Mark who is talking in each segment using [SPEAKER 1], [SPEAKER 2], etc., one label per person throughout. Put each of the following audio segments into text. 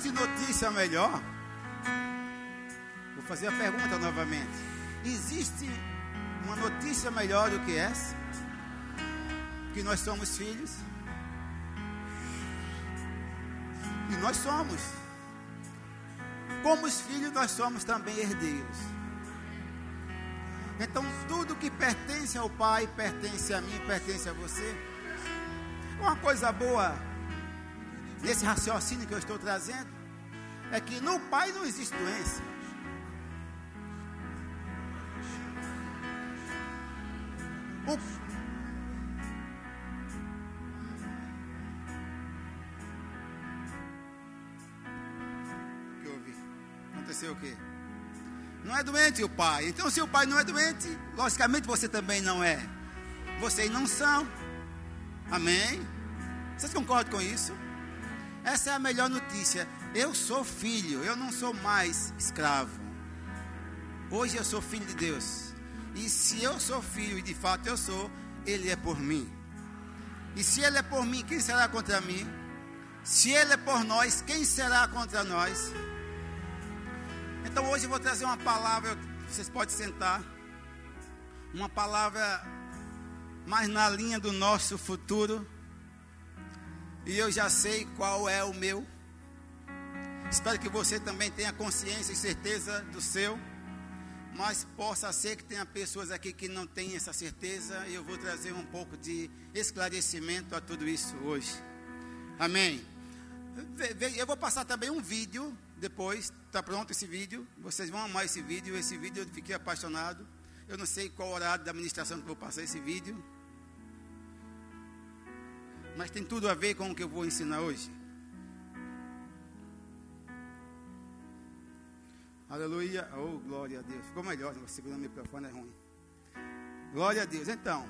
[SPEAKER 1] existe notícia melhor? Vou fazer a pergunta novamente. Existe uma notícia melhor do que essa? Que nós somos filhos? E nós somos. Como os filhos, nós somos também herdeiros. Então, tudo que pertence ao Pai, pertence a mim, pertence a você. Uma coisa boa nesse raciocínio que eu estou trazendo é que no Pai não existe doença. O que? Aconteceu o quê? Não é doente o pai. Então, se o pai não é doente, logicamente você também não é. Vocês não são. Amém? Vocês concordam com isso? Essa é a melhor notícia. Eu sou filho, eu não sou mais escravo. Hoje eu sou filho de Deus. E se eu sou filho, e de fato eu sou, Ele é por mim. E se Ele é por mim, quem será contra mim? Se Ele é por nós, quem será contra nós? Então hoje eu vou trazer uma palavra, vocês podem sentar. Uma palavra mais na linha do nosso futuro. E eu já sei qual é o meu. Espero que você também tenha consciência e certeza do seu. Mas possa ser que tenha pessoas aqui que não têm essa certeza. E eu vou trazer um pouco de esclarecimento a tudo isso hoje. Amém. Eu vou passar também um vídeo depois. Está pronto esse vídeo. Vocês vão amar esse vídeo. Esse vídeo eu fiquei apaixonado. Eu não sei qual horário da administração que vou passar esse vídeo. Mas tem tudo a ver com o que eu vou ensinar hoje. Aleluia. Oh, glória a Deus. Ficou melhor, segurando o microfone é ruim. Glória a Deus. Então,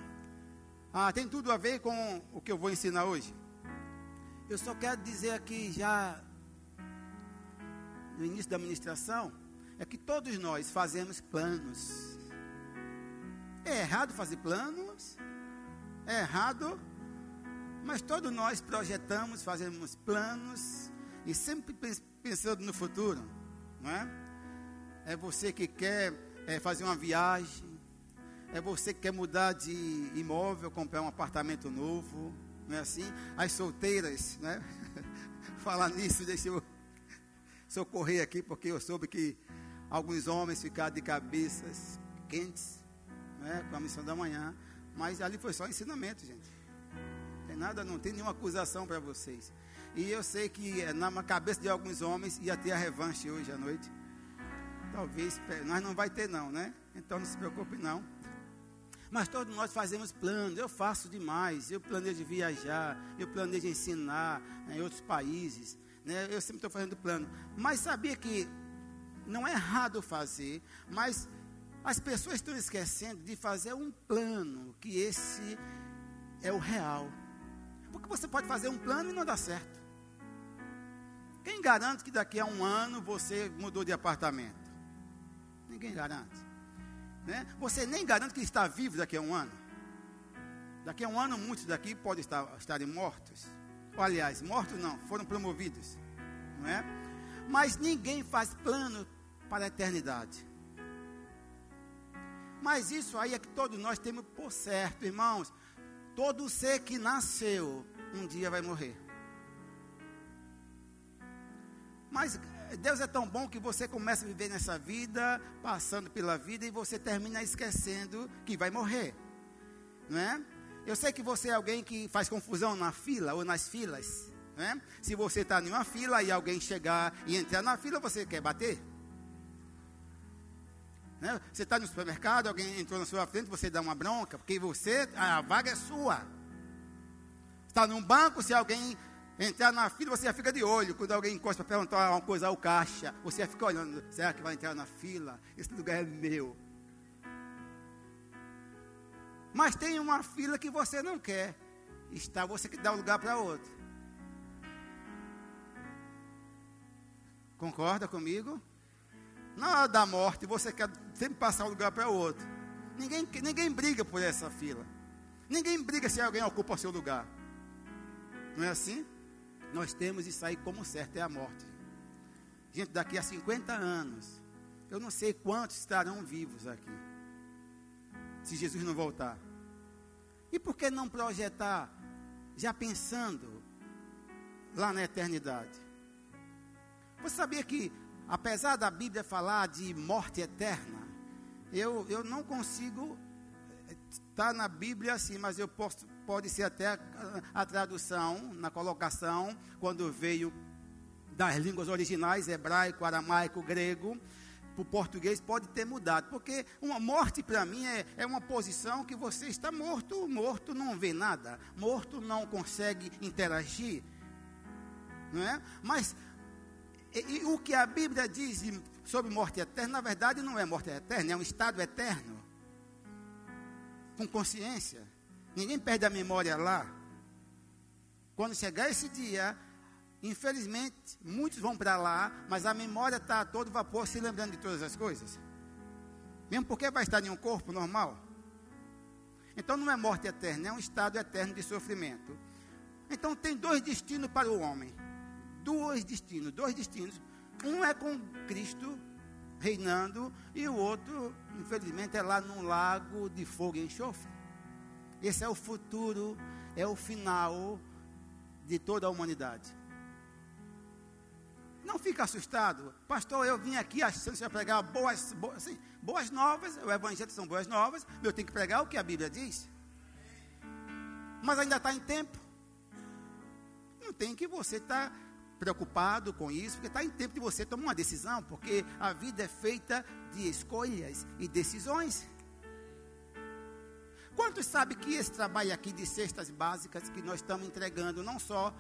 [SPEAKER 1] ah, tem tudo a ver com o que eu vou ensinar hoje. Eu só quero dizer aqui já no início da administração é que todos nós fazemos planos. É errado fazer planos? É errado? Mas todos nós projetamos, fazemos planos e sempre pensando no futuro, não é? É você que quer é, fazer uma viagem, é você que quer mudar de imóvel, comprar um apartamento novo, não é assim? As solteiras, né? Falar nisso, deixa eu socorrer aqui, porque eu soube que alguns homens ficaram de cabeças quentes, né? Com a missão da manhã, mas ali foi só ensinamento, gente. Nada, não tem nenhuma acusação para vocês. E eu sei que é, na cabeça de alguns homens ia ter a revanche hoje à noite. Talvez, nós não vai ter não, né? Então não se preocupe não. Mas todos nós fazemos planos. Eu faço demais. Eu planejo viajar. Eu planejo ensinar em outros países. Né? Eu sempre estou fazendo plano. Mas sabia que não é errado fazer. Mas as pessoas estão esquecendo de fazer um plano. Que esse é o real. Porque você pode fazer um plano e não dá certo. Quem garante que daqui a um ano você mudou de apartamento? Ninguém garante. Né? Você nem garante que está vivo daqui a um ano. Daqui a um ano, muitos daqui podem estar, estarem mortos. Ou, aliás, mortos não, foram promovidos. Não é? Mas ninguém faz plano para a eternidade. Mas isso aí é que todos nós temos por certo, irmãos. Todo ser que nasceu, um dia vai morrer. Mas Deus é tão bom que você começa a viver nessa vida, passando pela vida, e você termina esquecendo que vai morrer. Não é? Eu sei que você é alguém que faz confusão na fila ou nas filas. Não é? Se você está em uma fila e alguém chegar e entrar na fila, você quer bater? Né? Você está no supermercado, alguém entrou na sua frente, você dá uma bronca, porque você, a vaga é sua. Está num banco, se alguém entrar na fila, você já fica de olho. Quando alguém encosta para perguntar uma coisa ao caixa, você já fica olhando: será que vai entrar na fila? Esse lugar é meu. Mas tem uma fila que você não quer estar, você que dá o lugar para outro. Concorda comigo? Na hora da morte, você quer sempre passar o lugar para outro. Ninguém, ninguém briga por essa fila. Ninguém briga se alguém ocupa o seu lugar. Não é assim? nós temos isso aí como certo, é a morte. Gente, daqui a 50 anos, eu não sei quantos estarão vivos aqui. Se Jesus não voltar. E por que não projetar, já pensando lá na eternidade? Você sabia que, apesar da Bíblia falar de morte eterna, eu, eu não consigo estar tá na Bíblia assim, mas eu posso, pode ser até a, a tradução, na colocação, quando veio das línguas originais, hebraico, aramaico, grego, para o português pode ter mudado, porque uma morte para mim é, é uma posição que você está morto, morto não vê nada, morto não consegue interagir, não é? Mas e, e o que a Bíblia diz sobre morte eterna, na verdade não é morte eterna, é um estado eterno, com consciência. Ninguém perde a memória lá. Quando chegar esse dia, Infelizmente, muitos vão para lá, mas a memória está a todo vapor, se lembrando de todas as coisas. Mesmo porque vai estar em um corpo normal. Então não é morte eterna, é um estado eterno de sofrimento. Então tem dois destinos para o homem. Dois destinos, dois destinos. Um é com Cristo reinando e o outro, infelizmente, é lá num lago de fogo e enxofre. Esse é o futuro, é o final de toda a humanidade. Não fica assustado. Pastor, eu vim aqui achando que vai pregar boas, boas, assim, boas novas. O evangelho são boas novas. Eu tenho que pregar o que a Bíblia diz. Mas ainda está em tempo. Não tem que você estar tá preocupado com isso, porque está em tempo de você tomar uma decisão, porque a vida é feita de escolhas e decisões. Quantos sabem que esse trabalho aqui de cestas básicas que nós estamos entregando, não só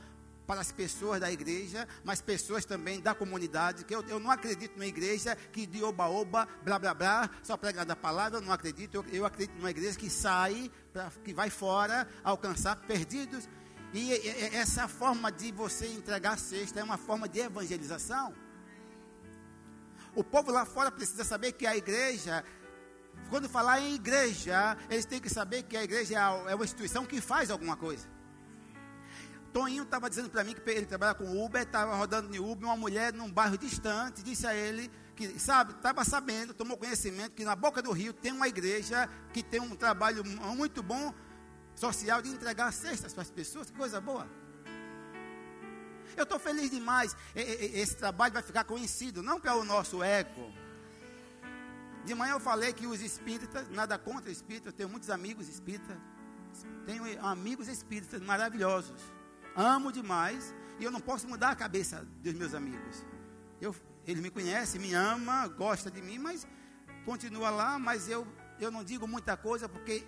[SPEAKER 1] para as pessoas da igreja, mas pessoas também da comunidade, que eu, eu não acredito numa igreja que de oba-oba, blá blá blá, só prega da palavra, eu não acredito, eu, eu acredito numa igreja que sai, pra, que vai fora, alcançar perdidos, e, essa forma de você entregar a cesta é uma forma de evangelização. O povo lá fora precisa saber que a igreja quando falar em igreja, eles têm que saber que a igreja é, é uma instituição que faz alguma coisa. Toninho estava dizendo para mim que ele trabalha com Uber, estava rodando de Uber, uma mulher num bairro distante, disse a ele que, sabe, estava sabendo, tomou conhecimento que na boca do rio tem uma igreja que tem um trabalho muito bom social de entregar cestas para as pessoas, que coisa boa. Eu estou feliz demais. Esse trabalho vai ficar conhecido, não para o nosso ego. De manhã eu falei que os espíritas, nada contra espíritas, eu tenho muitos amigos espíritas, tenho amigos espíritas maravilhosos amo demais e eu não posso mudar a cabeça dos meus amigos. Eu, ele me conhece, me ama, gosta de mim, mas continua lá, mas eu, eu não digo muita coisa porque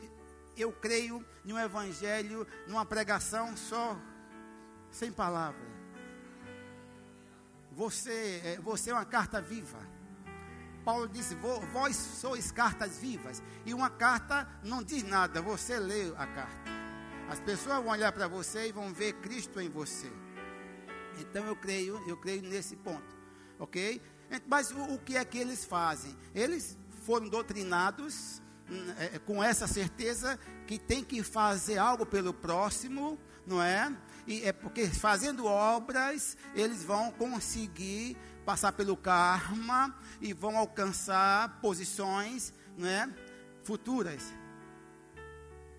[SPEAKER 1] eu creio em um evangelho, numa pregação só sem palavra. Você, é, você é uma carta viva. Paulo disse: Vós sois cartas vivas. E uma carta não diz nada, você lê a carta. As pessoas vão olhar para você e vão ver Cristo em você. Então eu creio, eu creio nesse ponto, ok? Mas o, o que é que eles fazem? Eles foram doutrinados com essa certeza que tem que fazer algo pelo próximo, não é? E é porque fazendo obras eles vão conseguir passar pelo karma e vão alcançar posições, não é? Futuras.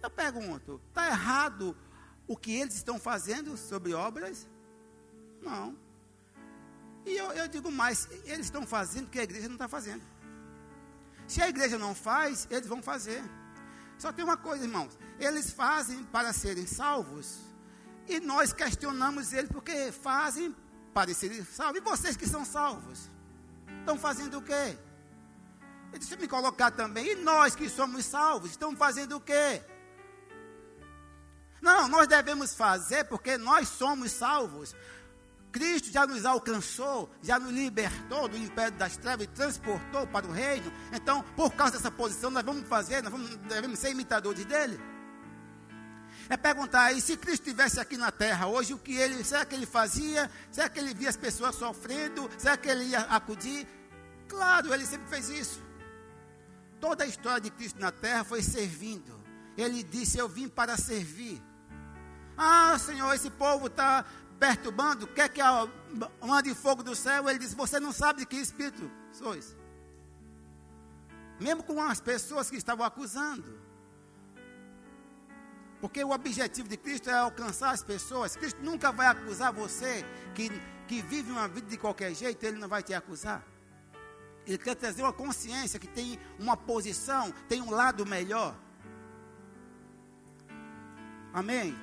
[SPEAKER 1] Eu pergunto: está errado o que eles estão fazendo sobre obras? Não. E eu, eu digo mais: eles estão fazendo o que a igreja não está fazendo. Se a igreja não faz, eles vão fazer. Só tem uma coisa, irmãos: eles fazem para serem salvos, e nós questionamos eles porque fazem para serem salvos. E vocês que são salvos, estão fazendo o quê? Deixa eu me colocar também. E nós que somos salvos, estamos fazendo o quê? Não, nós devemos fazer porque nós somos salvos. Cristo já nos alcançou, já nos libertou do império das trevas e transportou para o reino. Então, por causa dessa posição, nós vamos fazer, nós vamos, devemos ser imitadores dele. É perguntar aí, se Cristo estivesse aqui na terra hoje, o que ele, será que ele fazia? Será que ele via as pessoas sofrendo? Será que ele ia acudir? Claro, ele sempre fez isso. Toda a história de Cristo na terra foi servindo. Ele disse: Eu vim para servir. Ah, Senhor, esse povo está perturbando, quer que mande fogo do céu. Ele diz: Você não sabe de que espírito sois. Mesmo com as pessoas que estavam acusando. Porque o objetivo de Cristo é alcançar as pessoas. Cristo nunca vai acusar você que, que vive uma vida de qualquer jeito, ele não vai te acusar. Ele quer trazer uma consciência que tem uma posição, tem um lado melhor. Amém?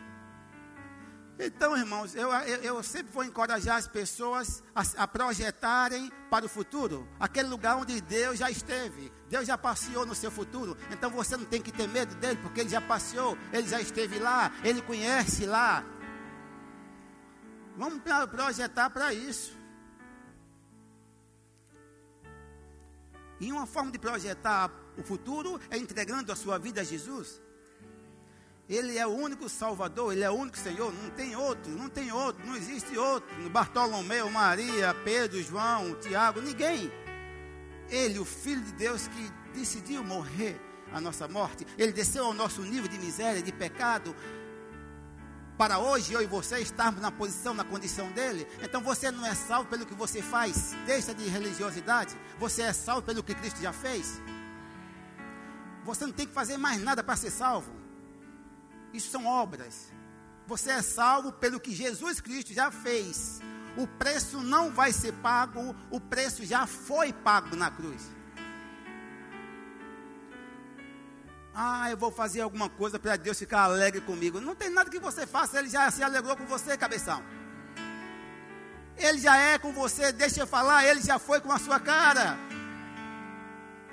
[SPEAKER 1] Então, irmãos, eu, eu, eu, sempre vou encorajar as pessoas a, a, projetarem para o futuro, aquele lugar onde Deus já esteve, Deus já passeou no seu futuro. Então você não tem que ter medo dele, porque ele já passeou, ele já esteve lá, ele conhece lá. Vamos projetar para isso. E uma forma de projetar o futuro é entregando a sua vida a Jesus. Ele é o único Salvador, Ele é o único Senhor, não tem outro, não tem outro, não existe outro. Bartolomeu, Maria, Pedro, João, Tiago, ninguém. Ele, o Filho de Deus que decidiu morrer a nossa morte, ele desceu ao nosso nível de miséria, de pecado, para hoje eu e você estarmos na posição, na condição dele. Então você não é salvo pelo que você faz, deixa de religiosidade. Você é salvo pelo que Cristo já fez. Você não tem que fazer mais nada para ser salvo. Isso são obras. Você é salvo pelo que Jesus Cristo já fez. O preço não vai ser pago, o preço já foi pago na cruz. Ah, eu vou fazer alguma coisa para Deus ficar alegre comigo. Não tem nada que você faça, Ele já se alegrou com você, cabeção. Ele já é com você, deixa eu falar, Ele já foi com a sua cara.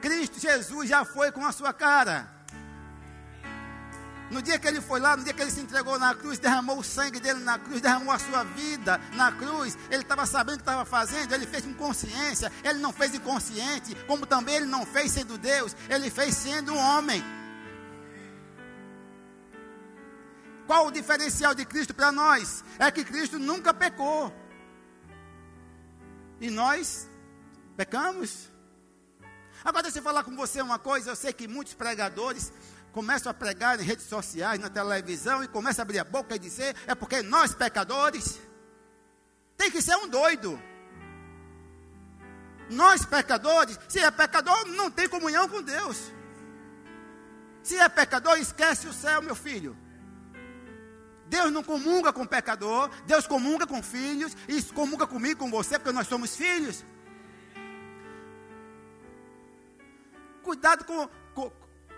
[SPEAKER 1] Cristo Jesus já foi com a sua cara. No dia que ele foi lá, no dia que ele se entregou na cruz, derramou o sangue dele na cruz, derramou a sua vida na cruz. Ele estava sabendo o que estava fazendo, ele fez com consciência. Ele não fez inconsciente, como também ele não fez sendo Deus, ele fez sendo homem. Qual o diferencial de Cristo para nós? É que Cristo nunca pecou. E nós pecamos. Agora deixa eu falar com você uma coisa, eu sei que muitos pregadores começam a pregar em redes sociais, na televisão, e começam a abrir a boca e dizer, é porque nós pecadores, tem que ser um doido. Nós pecadores, se é pecador, não tem comunhão com Deus. Se é pecador, esquece o céu, meu filho. Deus não comunga com pecador, Deus comunga com filhos, e comunga comigo, com você, porque nós somos filhos. Cuidado com,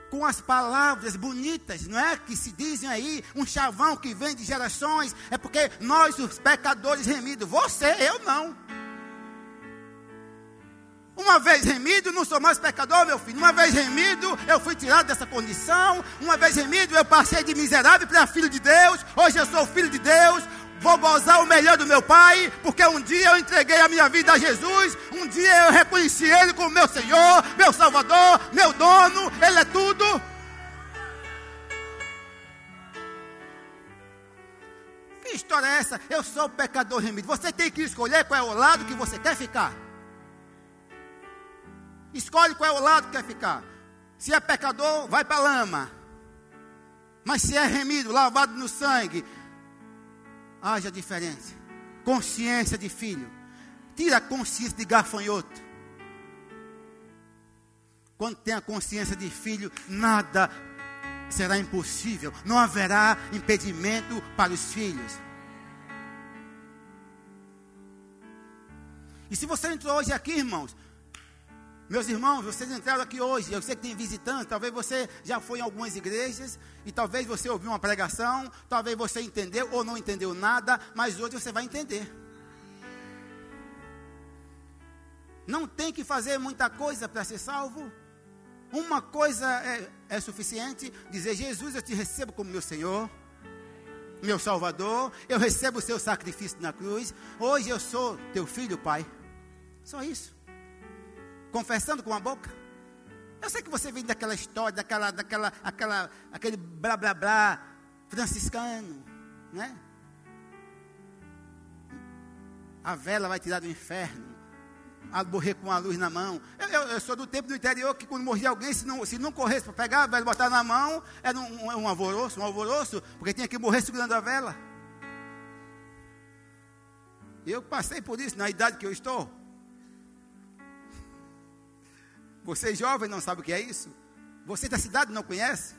[SPEAKER 1] com, as palavras bonitas, não é? Que se dizem aí, um chavão que vem de gerações, é porque nós, os pecadores remidos, você, eu não. Uma vez remido, não sou mais pecador, meu filho. Uma vez remido, eu fui tirado dessa condição. Uma vez remido, eu passei de miserável para filho de Deus. Hoje eu sou filho de Deus. Vou gozar o melhor do meu Pai, porque um dia eu entreguei a minha vida a Jesus. Um dia eu reconheci Ele como meu Senhor, meu Salvador, meu dono. Ele é tudo. Que história é essa? Eu sou o pecador remido. Você tem que escolher qual é o lado que você quer ficar. Escolhe qual é o lado que quer ficar. Se é pecador, vai para a lama. Mas se é remido, lavado no sangue, haja diferença. Consciência de filho. Tira a consciência de gafanhoto. Quando tem a consciência de filho, nada será impossível. Não haverá impedimento para os filhos. E se você entrou hoje aqui, irmãos, meus irmãos, vocês entraram aqui hoje, eu sei que tem visitantes, talvez você já foi em algumas igrejas, e talvez você ouviu uma pregação, talvez você entendeu ou não entendeu nada, mas hoje você vai entender. Não tem que fazer muita coisa para ser salvo. Uma coisa é, é suficiente: dizer, Jesus, eu te recebo como meu Senhor, meu Salvador, eu recebo o seu sacrifício na cruz. Hoje eu sou teu filho, Pai. Só isso confessando com a boca. Eu sei que você vem daquela história, daquela, daquela, aquela, aquele blá blá blá franciscano, né? A vela vai tirar do inferno, a morrer com a luz na mão. Eu, eu, eu, sou do tempo do interior que quando morria alguém, se não, se não corresse para pegar, vai botar na mão, era um, um, um alvoroço, um alvoroço, porque tinha que morrer segurando a vela. Eu passei por isso na idade que eu estou. Você jovem não sabe o que é isso? Você da cidade não conhece?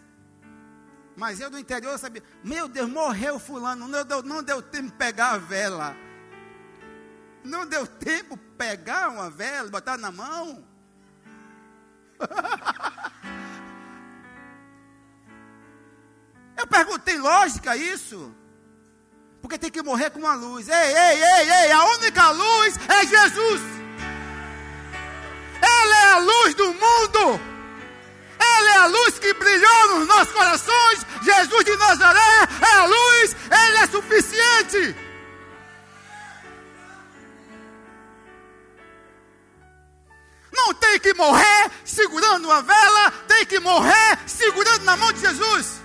[SPEAKER 1] Mas eu do interior sabia. Meu Deus, morreu fulano. Não deu, não deu tempo pegar a vela. Não deu tempo pegar uma vela, botar na mão. Eu perguntei, lógica isso? Porque tem que morrer com uma luz. Ei, ei, ei, ei, a única luz é Jesus. É a luz do mundo. Ele é a luz que brilhou nos nossos corações. Jesus de Nazaré é a luz, ele é suficiente. Não tem que morrer segurando uma vela, tem que morrer segurando na mão de Jesus.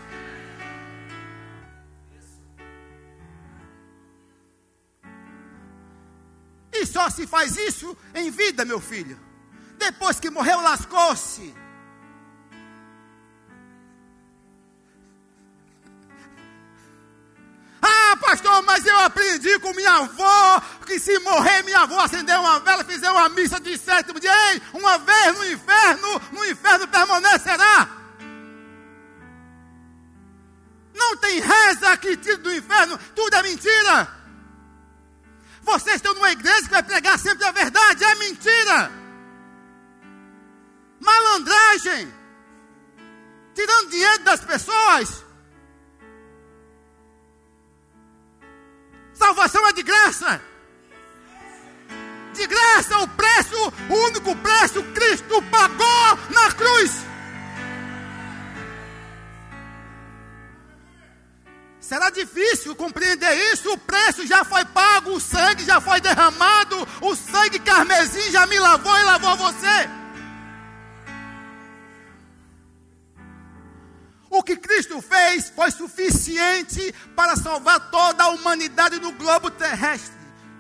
[SPEAKER 1] E só se faz isso em vida, meu filho. Depois que morreu, lascou-se. Ah, pastor, mas eu aprendi com minha avó que se morrer minha avó acender uma vela, fizer uma missa de sétimo dia, ei, uma vez no inferno, no inferno permanecerá. Não tem reza que tire do inferno, tudo é mentira. Vocês estão numa igreja que vai pregar sempre a verdade, é mentira. Malandragem, tirando dinheiro das pessoas. Salvação é de graça. De graça, o preço, o único preço, Cristo pagou na cruz. Será difícil compreender isso. O preço já foi pago, o sangue já foi derramado, o sangue carmesim já me lavou e lavou você. Cristo fez foi suficiente para salvar toda a humanidade no globo terrestre.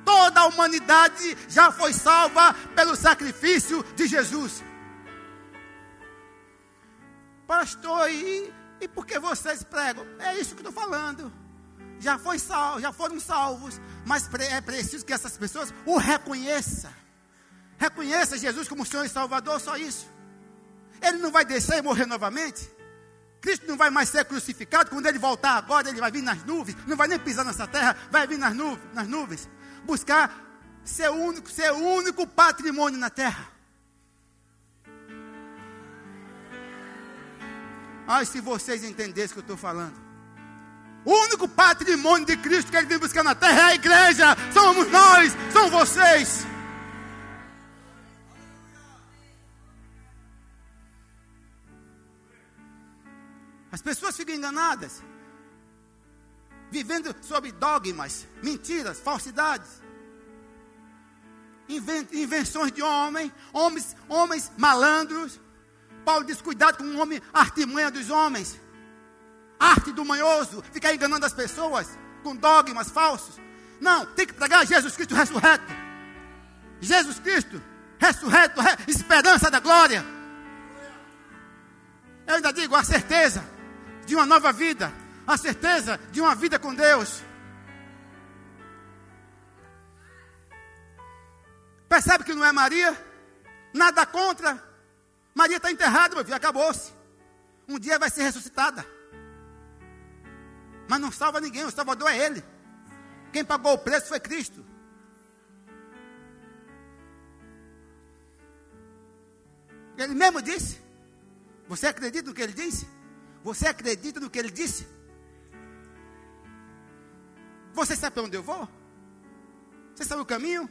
[SPEAKER 1] Toda a humanidade já foi salva pelo sacrifício de Jesus. Pastor, e, e por que vocês pregam? É isso que estou falando. Já, foi sal, já foram salvos, mas é preciso que essas pessoas o reconheçam. Reconheça Jesus como Senhor e Salvador, só isso. Ele não vai descer e morrer novamente. Cristo não vai mais ser crucificado. Quando ele voltar agora, ele vai vir nas nuvens. Não vai nem pisar nessa terra, vai vir nas nuvens. Nas nuvens buscar ser único, ser único patrimônio na terra. Ai, se vocês entendessem o que eu estou falando. O único patrimônio de Cristo que ele vem buscar na terra é a igreja. Somos nós, são vocês. As pessoas ficam enganadas, vivendo sob dogmas, mentiras, falsidades, invenções de homem, homens, homens malandros. Paulo diz: cuidado com o homem, artimanha dos homens, arte do manhoso, ficar enganando as pessoas com dogmas falsos. Não, tem que pregar Jesus Cristo ressurreto. Jesus Cristo ressurreto, re, esperança da glória. Eu ainda digo a certeza de uma nova vida, a certeza de uma vida com Deus. Percebe que não é Maria? Nada contra. Maria está enterrada, meu filho, acabou-se. Um dia vai ser ressuscitada. Mas não salva ninguém, o Salvador é Ele. Quem pagou o preço foi Cristo. Ele mesmo disse. Você acredita no que ele disse? Você acredita no que ele disse? Você sabe para onde eu vou? Você sabe o caminho?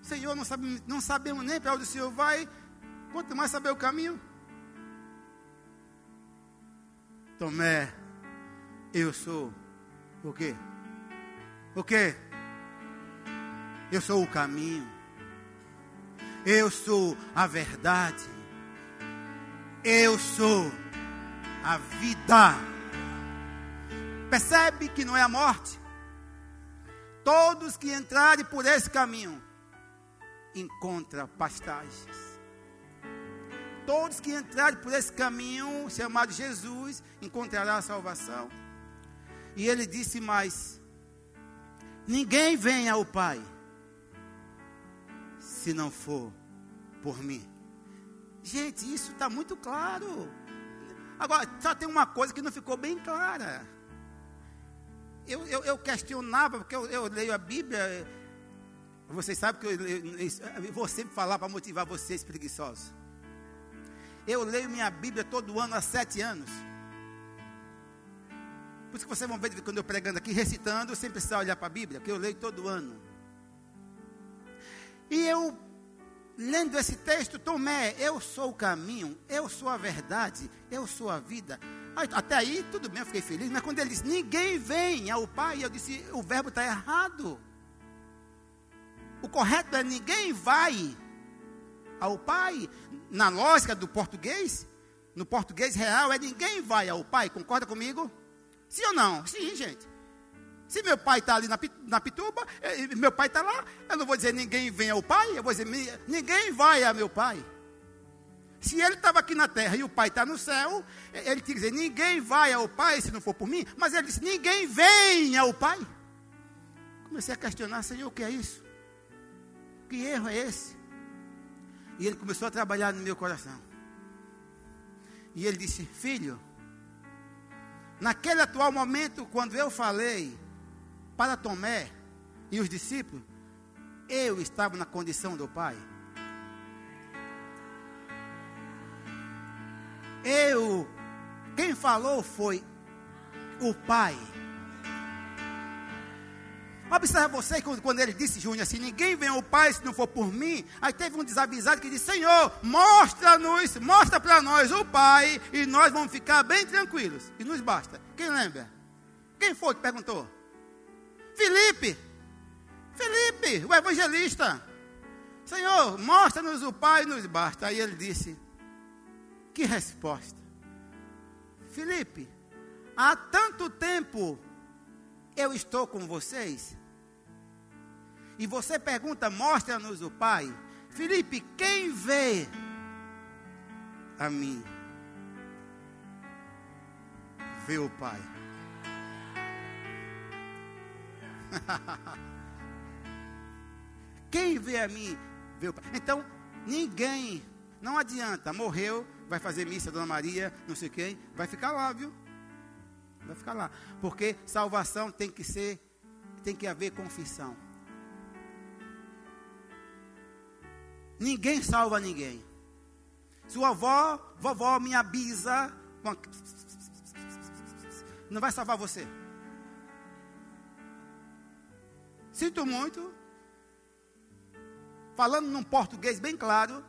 [SPEAKER 1] Senhor, não, sabe, não sabemos nem para onde o Senhor vai, quanto mais saber o caminho. Tomé, eu sou o quê? O quê? Eu sou o caminho. Eu sou a verdade. Eu sou a vida. Percebe que não é a morte? Todos que entrarem por esse caminho encontram pastagens. Todos que entrarem por esse caminho chamado Jesus encontrarão a salvação. E ele disse mais: Ninguém vem ao Pai se não for por mim. Gente, isso está muito claro. Agora, só tem uma coisa que não ficou bem clara. Eu, eu, eu questionava, porque eu, eu, leio a Bíblia. Vocês sabem que eu, eu vou sempre falar para motivar vocês preguiçosos. Eu leio minha Bíblia todo ano há sete anos. Por isso que vocês vão ver quando eu pregando aqui, recitando, sem precisar olhar para a Bíblia, que eu leio todo ano. E eu, lendo esse texto, Tomé, eu sou o caminho, eu sou a verdade, eu sou a vida. Até aí, tudo bem, eu fiquei feliz. Mas quando ele disse, ninguém vem ao Pai, eu disse, o verbo está errado. O correto é ninguém vai ao Pai. Na lógica do português, no português real, é ninguém vai ao Pai. Concorda comigo? Sim ou não? Sim, gente. Se meu pai está ali na, na Pituba, eh, meu pai está lá, eu não vou dizer ninguém vem ao pai, eu vou dizer ninguém vai a meu pai. Se ele estava aqui na terra e o pai está no céu, eh, ele tinha que dizer: ninguém vai ao pai se não for por mim. Mas ele disse: ninguém vem ao pai. Comecei a questionar: Senhor, o que é isso? Que erro é esse? E ele começou a trabalhar no meu coração. E ele disse: Filho, Naquele atual momento, quando eu falei para Tomé e os discípulos, eu estava na condição do Pai. Eu, quem falou foi o Pai. Observe você quando ele disse, Júnior, assim: ninguém vem ao Pai se não for por mim. Aí teve um desavisado que disse: Senhor, mostra-nos, mostra para nós o Pai, e nós vamos ficar bem tranquilos. E nos basta. Quem lembra? Quem foi que perguntou? Felipe. Felipe, o evangelista. Senhor, mostra-nos o Pai e nos basta. Aí ele disse: Que resposta. Felipe, há tanto tempo eu estou com vocês e você pergunta, mostra-nos o Pai. Felipe, quem vê a mim? Vê o Pai. quem vê a mim, vê o Pai. Então, ninguém, não adianta, morreu, vai fazer missa, Dona Maria, não sei quem, vai ficar lá, viu? Vai ficar lá. Porque salvação tem que ser, tem que haver confissão. Ninguém salva ninguém. Sua avó, vovó, minha bisa, não vai salvar você. Sinto muito. Falando num português bem claro,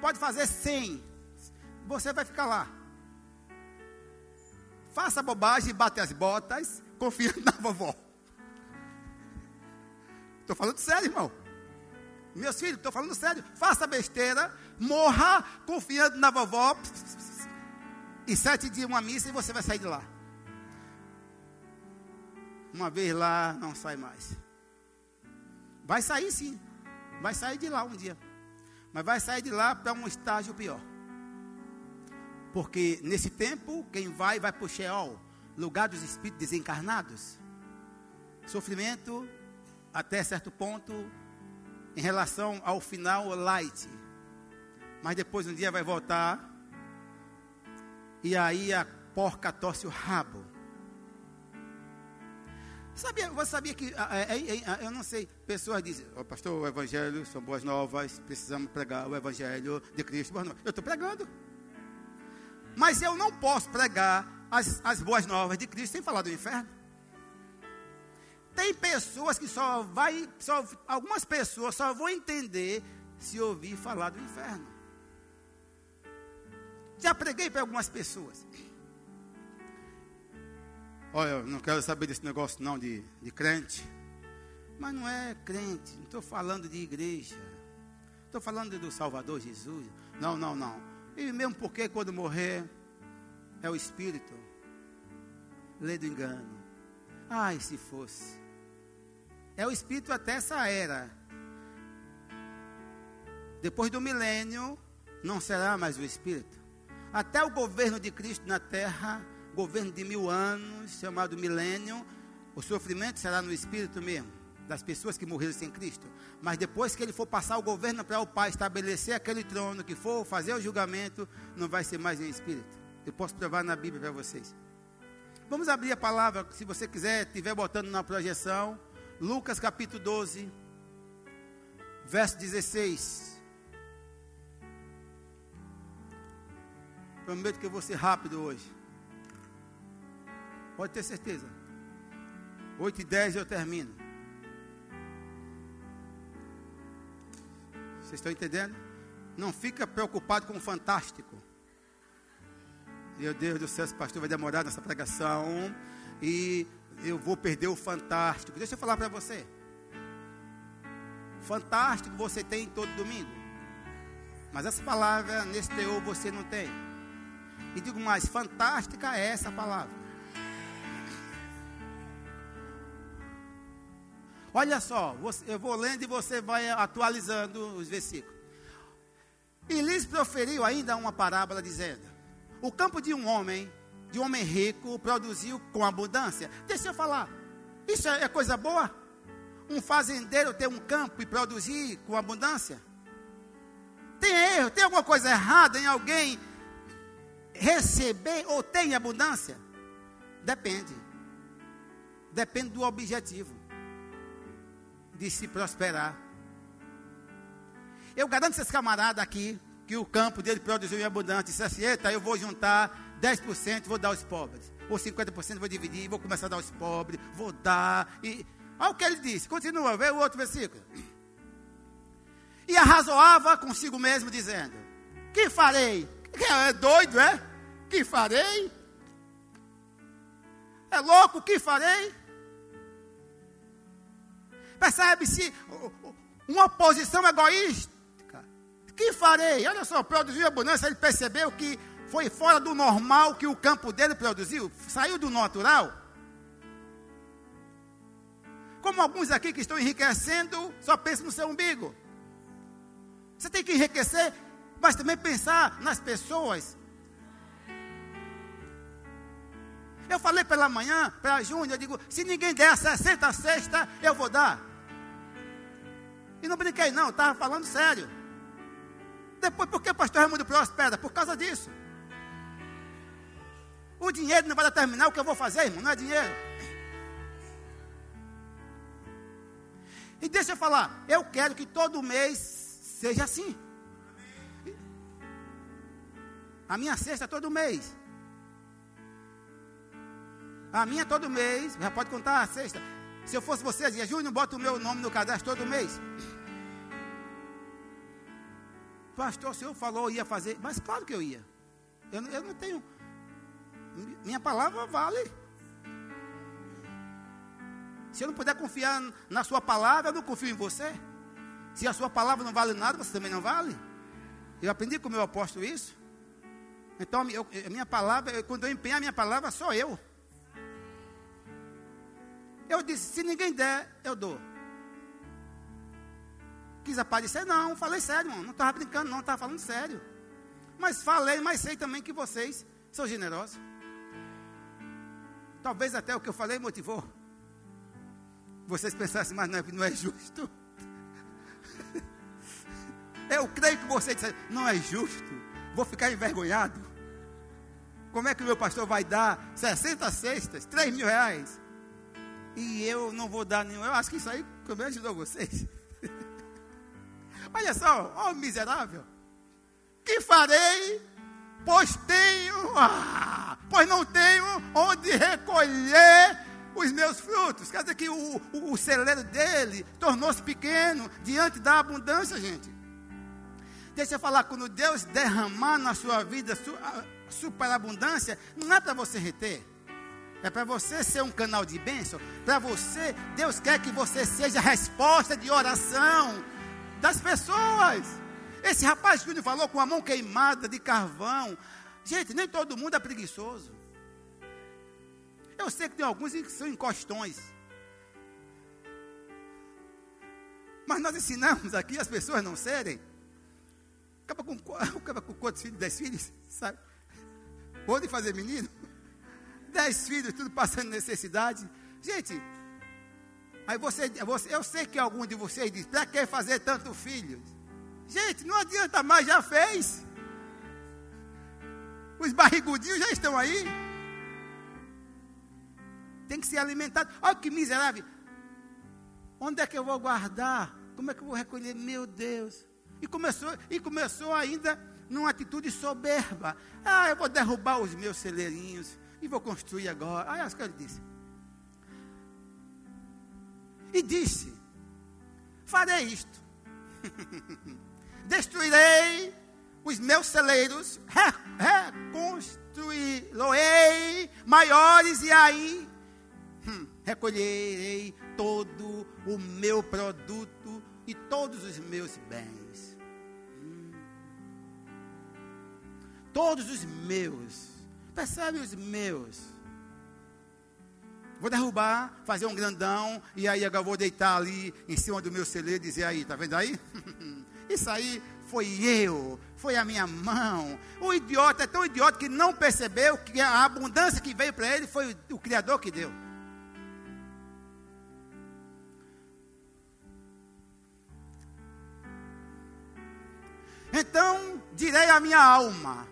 [SPEAKER 1] pode fazer 100. Você vai ficar lá. Faça bobagem, bate as botas, confia na vovó. Estou falando sério, irmão. Meus filhos, estou falando sério. Faça besteira, morra confiando na vovó. E sete dias uma missa e você vai sair de lá. Uma vez lá, não sai mais. Vai sair sim. Vai sair de lá um dia. Mas vai sair de lá para um estágio pior. Porque nesse tempo, quem vai, vai para o Sheol lugar dos espíritos desencarnados. Sofrimento, até certo ponto, em relação ao final light. Mas depois um dia vai voltar. E aí a porca torce o rabo. Sabia, você sabia que, é, é, é, eu não sei, pessoas dizem, oh, pastor, o evangelho são boas novas, precisamos pregar o evangelho de Cristo. Eu estou pregando. Mas eu não posso pregar as, as boas novas de Cristo sem falar do inferno. Tem pessoas que só vai, só, algumas pessoas só vão entender se ouvir falar do inferno. Já preguei para algumas pessoas. Olha, eu não quero saber desse negócio não de, de crente. Mas não é crente, não estou falando de igreja. Estou falando do Salvador Jesus. Não, não, não. E mesmo porque quando morrer é o Espírito. Lê do engano. Ai, se fosse. É o Espírito até essa era. Depois do milênio, não será mais o Espírito. Até o governo de Cristo na terra, governo de mil anos, chamado milênio, O sofrimento será no espírito mesmo, das pessoas que morreram sem Cristo. Mas depois que ele for passar o governo para o Pai estabelecer aquele trono, que for fazer o julgamento, não vai ser mais em espírito. Eu posso provar na Bíblia para vocês. Vamos abrir a palavra, se você quiser, estiver botando na projeção. Lucas capítulo 12, verso 16. Prometo que eu vou ser rápido hoje. Pode ter certeza. 8 e 10 eu termino. Vocês estão entendendo? Não fica preocupado com o fantástico. Meu Deus do céu, esse pastor vai demorar nessa pregação. E eu vou perder o fantástico. Deixa eu falar para você. Fantástico você tem todo domingo. Mas essa palavra nesse teor você não tem. E digo mais, fantástica é essa palavra. Olha só, eu vou lendo e você vai atualizando os versículos. E lhes proferiu ainda uma parábola dizendo: O campo de um homem, de um homem rico, produziu com abundância. Deixa eu falar. Isso é coisa boa? Um fazendeiro ter um campo e produzir com abundância? Tem erro, tem alguma coisa errada em alguém receber ou ter abundância? Depende. Depende do objetivo de se prosperar. Eu garanto esse camarada aqui que o campo dele produziu em abundância. Disse assim: eita, eu vou juntar 10%, vou dar aos pobres. Ou 50% vou dividir, vou começar a dar aos pobres, vou dar. E olha o que ele disse. Continua, vê o outro versículo. E arrazoava consigo mesmo, dizendo: Que farei? É doido, é? Que farei? É louco, que farei? Percebe-se uma posição egoísta. Que farei? Olha só, produziu abundância, ele percebeu que foi fora do normal que o campo dele produziu, saiu do natural. Como alguns aqui que estão enriquecendo, só pensam no seu umbigo. Você tem que enriquecer, mas também pensar nas pessoas. Eu falei pela manhã para Júnior, eu digo, se ninguém der a 60 sexta, eu vou dar. E não brinquei não, estava falando sério. Depois, por que o pastor Raimundo prospera? Por causa disso. O dinheiro não vai determinar o que eu vou fazer, irmão, não é dinheiro. E deixa eu falar, eu quero que todo mês seja assim. A minha cesta é todo mês. A minha todo mês, já pode contar a sexta. Se eu fosse você, dizia, Júnior, bota o meu nome no cadastro todo mês. Pastor, o senhor falou ia fazer, mas claro que eu ia. Eu, eu não tenho. Minha palavra vale. Se eu não puder confiar na sua palavra, eu não confio em você. Se a sua palavra não vale nada, você também não vale. Eu aprendi com o meu apóstolo isso. Então, eu, minha palavra, quando eu empenhar a minha palavra, sou eu. Eu disse: se ninguém der, eu dou. Quis aparecer? Não, falei sério, mano. Não estava brincando, não, estava falando sério. Mas falei, mas sei também que vocês são generosos. Talvez até o que eu falei motivou. Vocês pensassem, mas não é, não é justo. Eu creio que vocês disseram, não é justo. Vou ficar envergonhado. Como é que o meu pastor vai dar 60 cestas, 3 mil reais? E eu não vou dar nenhum. Eu acho que isso aí também ajudou vocês. Olha só, ó miserável. Que farei? Pois tenho, ah, pois não tenho onde recolher os meus frutos. Quer dizer que o, o, o celeiro dele tornou-se pequeno diante da abundância, gente. Deixa eu falar, quando Deus derramar na sua vida superabundância, não é para você reter. É para você ser um canal de bênção. Para você, Deus quer que você seja resposta de oração das pessoas. Esse rapaz que falou com a mão queimada de carvão. Gente, nem todo mundo é preguiçoso. Eu sei que tem alguns que são encostões. Mas nós ensinamos aqui as pessoas não serem. Acaba com, acaba com quantos filhos? Dez filhos? Sabe? Pode fazer menino? Dez filhos, tudo passando necessidade. Gente, aí você, você eu sei que algum de vocês diz, para que fazer tanto filhos? Gente, não adianta mais, já fez. Os barrigudinhos já estão aí. Tem que ser alimentado. Olha que miserável. Onde é que eu vou guardar? Como é que eu vou recolher? Meu Deus. E começou, e começou ainda numa atitude soberba. Ah, eu vou derrubar os meus celeirinhos e vou construir agora. Ah, acho que ele disse. E disse: Farei isto. Destruirei os meus celeiros, reconstruí-los maiores e aí hum, recolherei todo o meu produto e todos os meus bens. Hum. Todos os meus. Percebe os meus? Vou derrubar, fazer um grandão, e aí agora vou deitar ali em cima do meu celeiro e dizer aí, tá vendo aí? Isso aí foi eu, foi a minha mão. O idiota é tão idiota que não percebeu que a abundância que veio para ele foi o, o Criador que deu. Então direi à minha alma: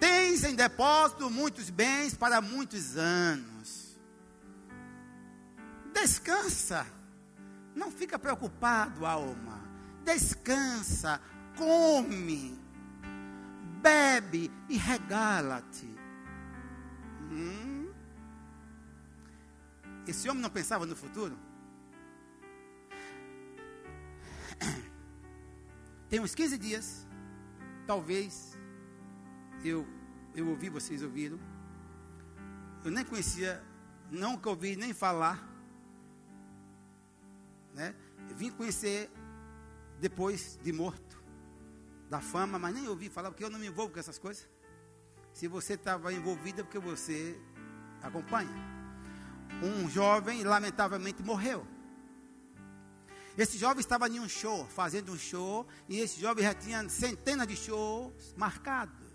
[SPEAKER 1] Tens em depósito muitos bens para muitos anos. Descansa. Não fica preocupado, alma. Descansa, come, bebe e regala-te. Hum? Esse homem não pensava no futuro? Tem uns 15 dias, talvez, eu, eu ouvi, vocês ouviram. Eu nem conhecia, nunca ouvi nem falar. Né? Eu vim conhecer depois de morto, da fama, mas nem ouvi falar, porque eu não me envolvo com essas coisas. Se você estava envolvido, é porque você acompanha. Um jovem, lamentavelmente, morreu. Esse jovem estava em um show, fazendo um show, e esse jovem já tinha centenas de shows marcados.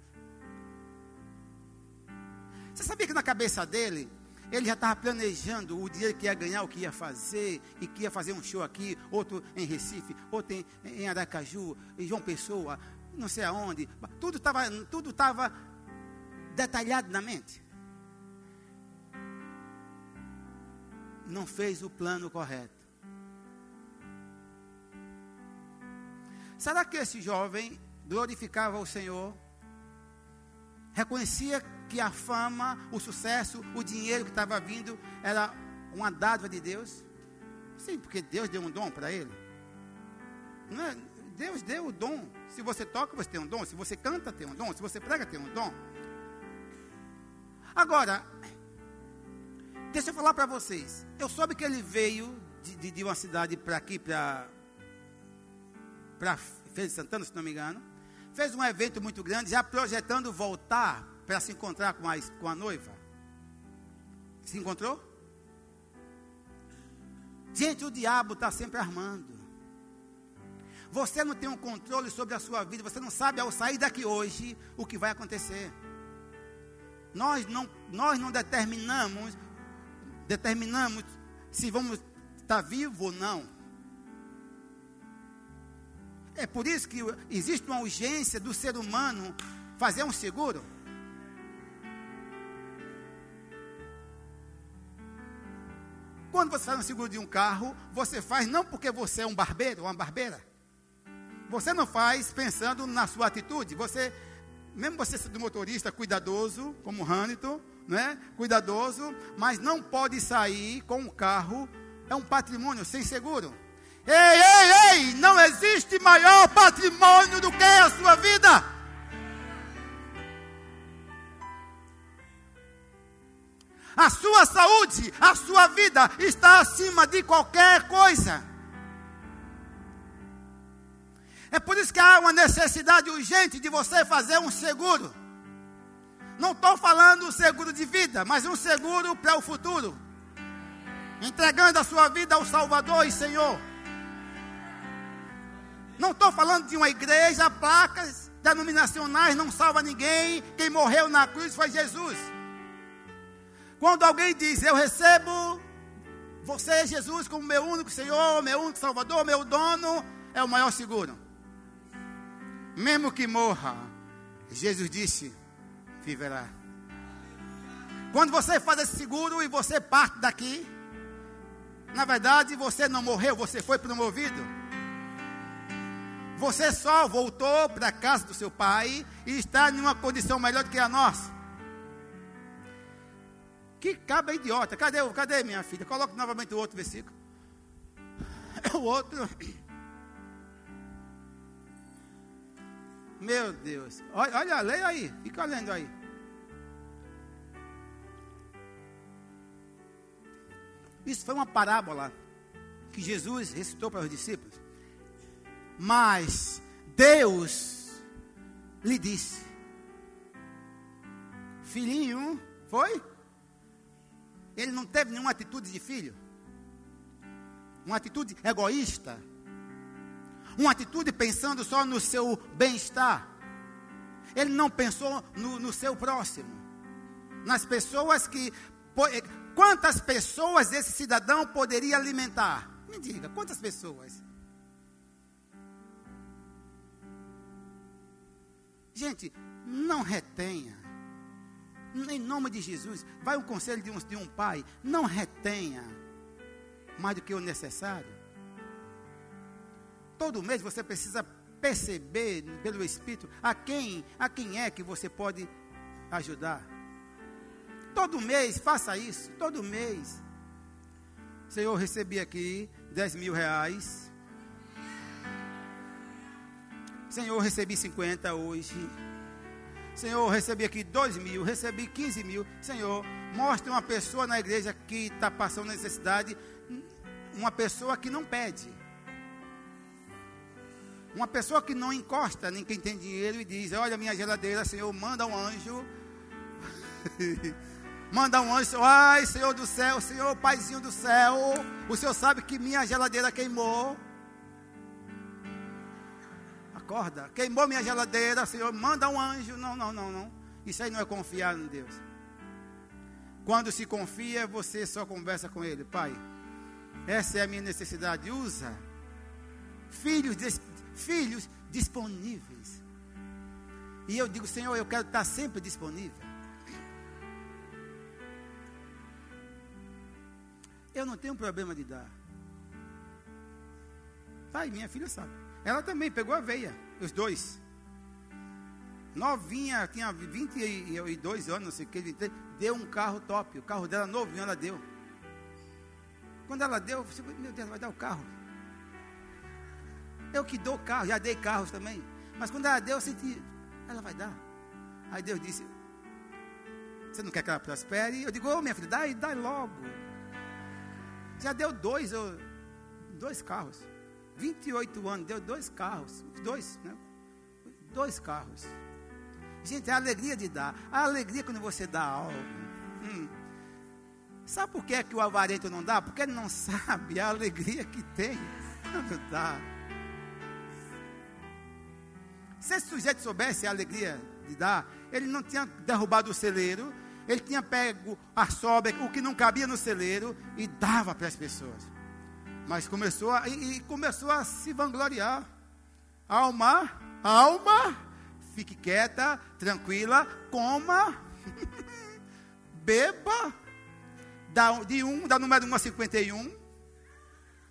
[SPEAKER 1] Você sabia que na cabeça dele, ele já estava planejando o dinheiro que ia ganhar, o que ia fazer, e que ia fazer um show aqui, outro em Recife, outro em, em Aracaju, em João Pessoa, não sei aonde. Tudo estava tudo tava detalhado na mente. Não fez o plano correto. Será que esse jovem glorificava o Senhor? Reconhecia que a fama, o sucesso, o dinheiro que estava vindo era uma dádiva de Deus? Sim, porque Deus deu um dom para ele. É? Deus deu o dom. Se você toca, você tem um dom. Se você canta, tem um dom. Se você prega, tem um dom. Agora, deixa eu falar para vocês. Eu soube que ele veio de, de, de uma cidade para aqui, para Feira de Santana, se não me engano. Fez um evento muito grande, já projetando voltar para se encontrar com a, com a noiva. Se encontrou? Gente, o diabo está sempre armando. Você não tem um controle sobre a sua vida, você não sabe ao sair daqui hoje o que vai acontecer. Nós não, nós não determinamos, determinamos se vamos estar vivo ou não. É por isso que existe uma urgência do ser humano fazer um seguro. Quando você faz um seguro de um carro, você faz não porque você é um barbeiro ou uma barbeira. Você não faz pensando na sua atitude. Você, mesmo você sendo motorista cuidadoso, como Hamilton, né? Cuidadoso, mas não pode sair com um carro, é um patrimônio sem seguro. Ei, ei, ei, não existe maior patrimônio do que a sua vida. A sua saúde, a sua vida está acima de qualquer coisa. É por isso que há uma necessidade urgente de você fazer um seguro. Não estou falando um seguro de vida, mas um seguro para o futuro. Entregando a sua vida ao Salvador e Senhor. Não estou falando de uma igreja, placas denominacionais não salva ninguém. Quem morreu na cruz foi Jesus. Quando alguém diz, eu recebo você, Jesus, como meu único Senhor, meu único Salvador, meu dono, é o maior seguro. Mesmo que morra, Jesus disse: viverá. Quando você faz esse seguro e você parte daqui, na verdade você não morreu, você foi promovido. Você só voltou para a casa do seu pai e está em uma condição melhor do que a nossa. Que caba idiota. Cadê, cadê minha filha? Coloque novamente o outro versículo. O outro. Meu Deus. Olha, olha, leia aí. Fica lendo aí. Isso foi uma parábola que Jesus recitou para os discípulos. Mas Deus lhe disse: Filhinho, foi? Ele não teve nenhuma atitude de filho. Uma atitude egoísta. Uma atitude pensando só no seu bem-estar. Ele não pensou no, no seu próximo. Nas pessoas que. Eh, quantas pessoas esse cidadão poderia alimentar? Me diga, quantas pessoas? Gente, não retenha em nome de Jesus, vai um conselho de um, de um pai, não retenha mais do que o necessário. Todo mês você precisa perceber pelo Espírito a quem, a quem é que você pode ajudar. Todo mês faça isso, todo mês. Senhor, recebi aqui 10 mil reais. Senhor, recebi 50 hoje. Senhor, recebi aqui dois mil, recebi 15 mil. Senhor, mostre uma pessoa na igreja que está passando necessidade, uma pessoa que não pede. Uma pessoa que não encosta nem quem tem dinheiro e diz: Olha, minha geladeira, Senhor, manda um anjo. manda um anjo, ai, Senhor do céu, Senhor, Paizinho do céu, o Senhor sabe que minha geladeira queimou acorda, queimou minha geladeira, Senhor, manda um anjo. Não, não, não, não. Isso aí não é confiar em Deus. Quando se confia, você só conversa com Ele, Pai. Essa é a minha necessidade. Usa filhos, filhos disponíveis. E eu digo, Senhor, eu quero estar sempre disponível. Eu não tenho problema de dar. Pai, minha filha sabe. Ela também pegou a veia, os dois. Novinha, tinha 22 anos, não sei o que, deu um carro top. O carro dela novinho, ela deu. Quando ela deu, eu falei, meu Deus, vai dar o carro. Eu que dou carro, já dei carros também. Mas quando ela deu, eu senti, ela vai dar. Aí Deus disse, você não quer que ela prospere? Eu digo, ô oh, minha filha, dá, dá logo. Já deu dois, dois carros. 28 anos, deu dois carros. Dois, né? Dois carros. Gente, é a alegria de dar. A alegria quando você dá algo. Hum. Sabe por que, é que o avarento não dá? Porque ele não sabe a alegria que tem quando dá. Se esse sujeito soubesse a alegria de dar, ele não tinha derrubado o celeiro, ele tinha pego a sobra, o que não cabia no celeiro, e dava para as pessoas. Mas começou a, e, e começou a se vangloriar. Alma, alma, fique quieta, tranquila, coma, beba, da, de um, da número 1 a 51,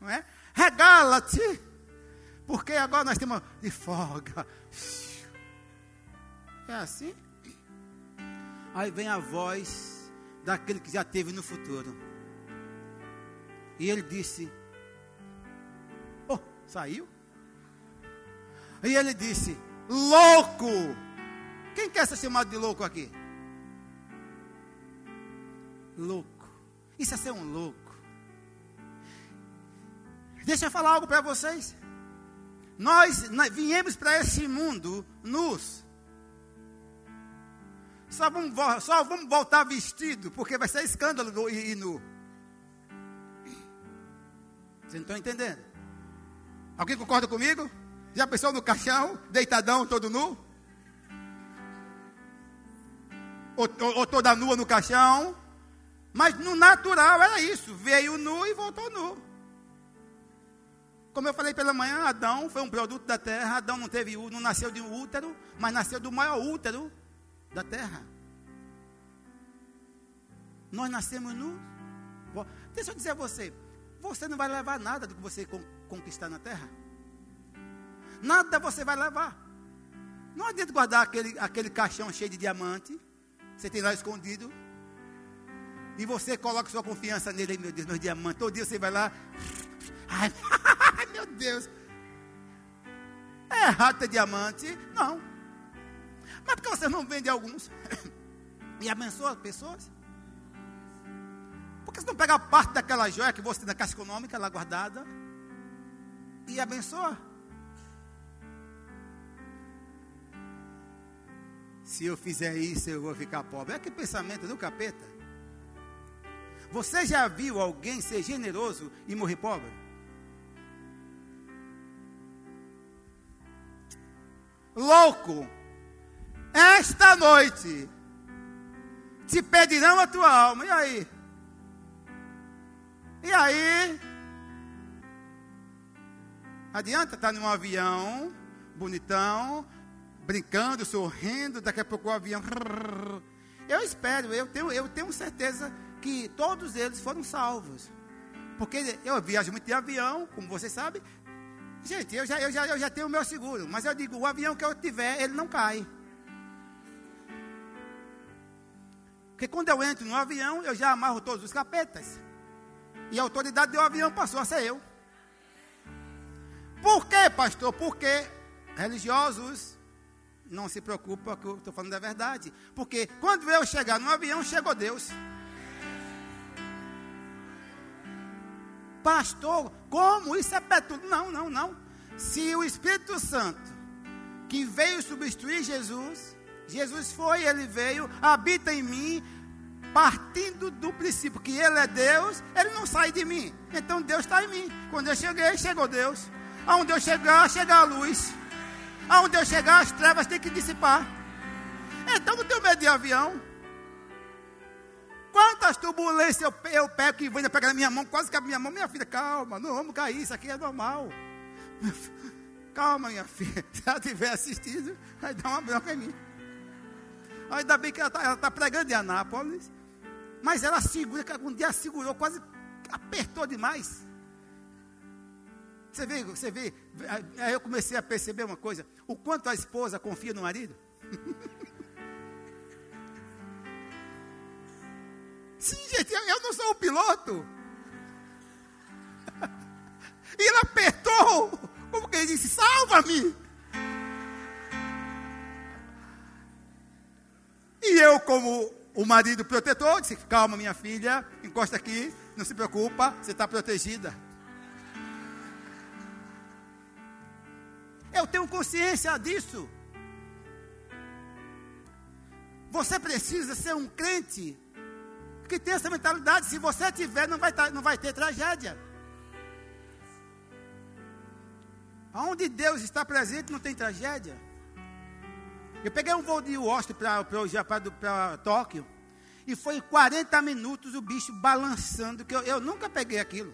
[SPEAKER 1] não é? Regala-te, porque agora nós temos de folga. É assim? Aí vem a voz daquele que já teve no futuro. E ele disse: Saiu. E ele disse: Louco! Quem quer ser chamado de louco aqui? Louco. Isso é ser um louco. Deixa eu falar algo para vocês. Nós, viemos para esse mundo nus. Só vamos, só vamos voltar vestido, porque vai ser escândalo e, e nu. Vocês não estão entendendo? Alguém concorda comigo? Já pensou no caixão, deitadão, todo nu? Ou, ou, ou toda nua no caixão? Mas no natural era isso. Veio nu e voltou nu. Como eu falei pela manhã, Adão foi um produto da terra. Adão não teve, não nasceu de um útero, mas nasceu do maior útero da terra. Nós nascemos nu. Deixa eu dizer a você, você não vai levar nada do que você conquistar na terra. Nada você vai levar. Não adianta guardar aquele, aquele caixão cheio de diamante. Você tem lá escondido. E você coloca sua confiança nele, meu Deus, meus diamantes. Todo dia você vai lá. Ai, meu Deus. É errado ter diamante? Não. Mas por que você não vende alguns? e abençoa pessoas? Por que você não pega parte daquela joia que você tem na caixa econômica lá guardada e abençoa? Se eu fizer isso, eu vou ficar pobre. É que pensamento do capeta. Você já viu alguém ser generoso e morrer pobre? Louco, esta noite te pedirão a tua alma. E aí? E aí? Adianta estar num avião bonitão, brincando, sorrindo, daqui a pouco o avião. Eu espero, eu tenho, eu tenho certeza que todos eles foram salvos. Porque eu viajo muito de avião, como vocês sabem. Gente, eu já, eu, já, eu já tenho o meu seguro. Mas eu digo, o avião que eu tiver, ele não cai. Porque quando eu entro no avião, eu já amarro todos os capetas. E a autoridade do avião passou a ser eu. Por quê, pastor? Porque religiosos não se preocupa que eu estou falando da verdade. Porque quando eu chegar no avião, chegou Deus. Pastor, como isso é petudo? Não, não, não. Se o Espírito Santo, que veio substituir Jesus, Jesus foi, ele veio, habita em mim, partindo do princípio que ele é Deus, ele não sai de mim. Então Deus está em mim. Quando eu cheguei, chegou Deus. Aonde eu chegar, chega a luz. Aonde eu chegar, as trevas têm que dissipar. Então não tenho medo de avião. Quantas turbulências eu, eu pego e vem pegar na minha mão, quase que a minha mão, minha filha, calma, não vamos cair, isso aqui é normal. Calma, minha filha, se ela estiver assistindo, vai dar uma bronca em mim. Ainda bem que ela está tá pregando em Anápolis, mas ela segura, que algum dia segurou, quase apertou demais. Você vê, você vê, aí eu comecei a perceber uma coisa: o quanto a esposa confia no marido. Sim, gente, eu não sou o piloto. E ele apertou, como que ele disse: salva-me. E eu, como o marido protetor, disse: calma, minha filha, encosta aqui, não se preocupa, você está protegida. Eu tenho consciência disso. Você precisa ser um crente que tem essa mentalidade. Se você tiver, não vai, não vai ter tragédia. Onde Deus está presente, não tem tragédia. Eu peguei um voo de Washington para Tóquio. E foi 40 minutos o bicho balançando. que Eu, eu nunca peguei aquilo.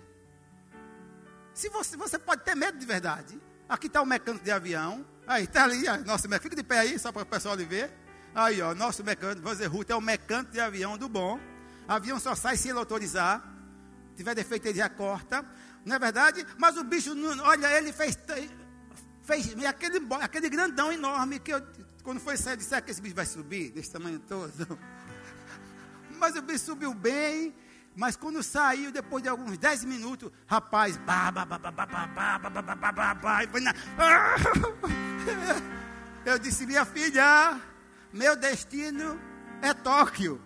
[SPEAKER 1] Se você, você pode ter medo de verdade. Aqui está o mecânico de avião. Aí, está ali, nosso mecânico. Fica de pé aí, só para o pessoal ver. Aí, ó, nosso mecânico, Vanzerhut, é o mecânico de avião do bom. Avião só sai se ele autorizar. Se tiver defeito, ele já corta. Não é verdade? Mas o bicho, olha, ele fez, fez aquele, aquele grandão enorme que eu, quando foi sair, disse, que esse bicho vai subir, desse tamanho todo. Mas o bicho subiu bem. Mas quando saiu, depois de alguns 10 minutos, rapaz. Eu disse, minha filha, meu destino é Tóquio.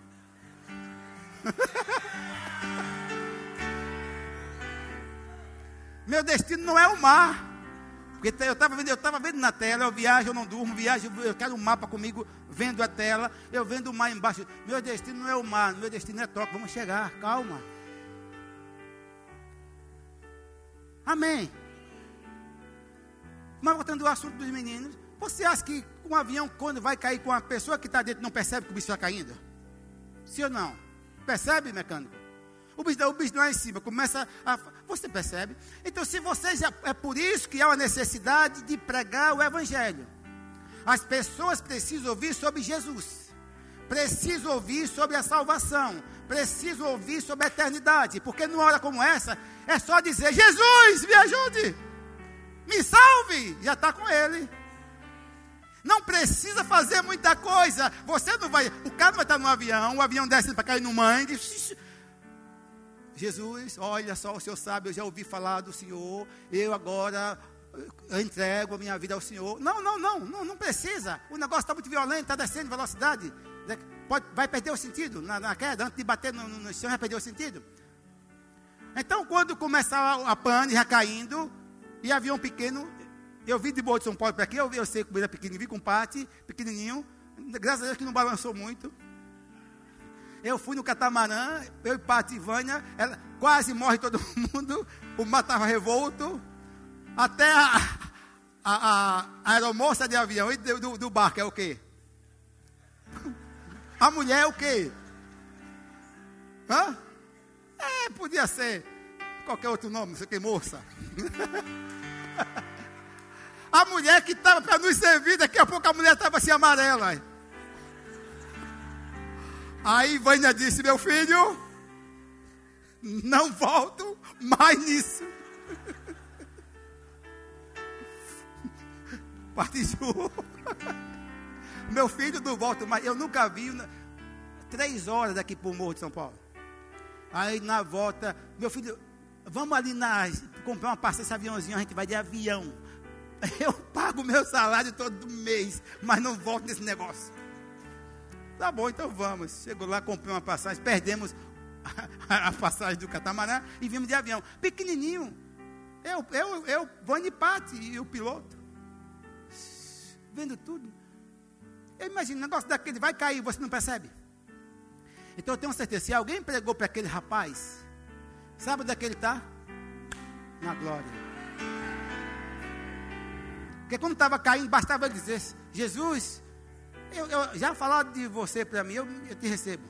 [SPEAKER 1] meu destino não é o mar. Porque eu estava vendo, eu estava vendo na tela, eu viajo, eu não durmo, viajo, eu quero um mapa comigo, vendo a tela, eu vendo o mar embaixo. Meu destino não é o mar, meu destino é toque, vamos chegar, calma. Amém. Mas voltando ao assunto dos meninos, você acha que um avião, quando vai cair com uma pessoa que está dentro, não percebe que o bicho está caindo? Sim ou não? Percebe, mecânico? O bicho, o bicho lá em cima começa a. Você percebe? Então, se você já. É por isso que há uma necessidade de pregar o Evangelho. As pessoas precisam ouvir sobre Jesus. Precisam ouvir sobre a salvação. Precisam ouvir sobre a eternidade. Porque numa hora como essa, é só dizer: Jesus, me ajude. Me salve. Já está com ele. Não precisa fazer muita coisa. Você não vai. O cara vai estar no avião, o avião desce para cair no mangue. Jesus, olha só, o Senhor sabe, eu já ouvi falar do Senhor, eu agora eu entrego a minha vida ao Senhor. Não, não, não, não, não precisa. O negócio está muito violento, está descendo velocidade. Pode, vai perder o sentido na, na queda, antes de bater no, no, chão, vai perder o sentido. Então, quando começar a, pane já caindo, e avião pequeno, eu vim de Boa de São Paulo para aqui, eu, eu sei que era pequenininho, vi com parte, pequenininho, graças a Deus que não balançou muito. Eu fui no catamarã, eu e Pati Vânia, ela, quase morre todo mundo, o mar estava revolto, até a, a, a, aeromoça de avião e do, do barco é o quê? A mulher é o quê? Hã? É, podia ser qualquer outro nome, não sei o que, moça. a mulher que estava para nos servir, daqui a pouco a mulher estava assim amarela. Aí Vânia disse: Meu filho, não volto mais nisso. Particiou. Meu filho não volta mais. Eu nunca vi. Três horas daqui para o Morro de São Paulo. Aí na volta, meu filho, vamos ali na, comprar uma passagem esse aviãozinho, a gente vai de avião. Eu pago meu salário todo mês, mas não volto nesse negócio. Tá bom, então vamos. Chegou lá, comprei uma passagem, perdemos a, passagem do catamarã e vimos de avião. Pequenininho. Eu, eu, eu, Vani Patti e o piloto. Vendo tudo. Eu imagino, o negócio daquele vai cair, você não percebe? Então eu tenho certeza, se alguém pregou para aquele rapaz, sabe onde é que ele está? Na glória. Porque quando estava caindo, bastava dizer, Jesus, eu, eu já falaram de você para mim, eu, eu te recebo.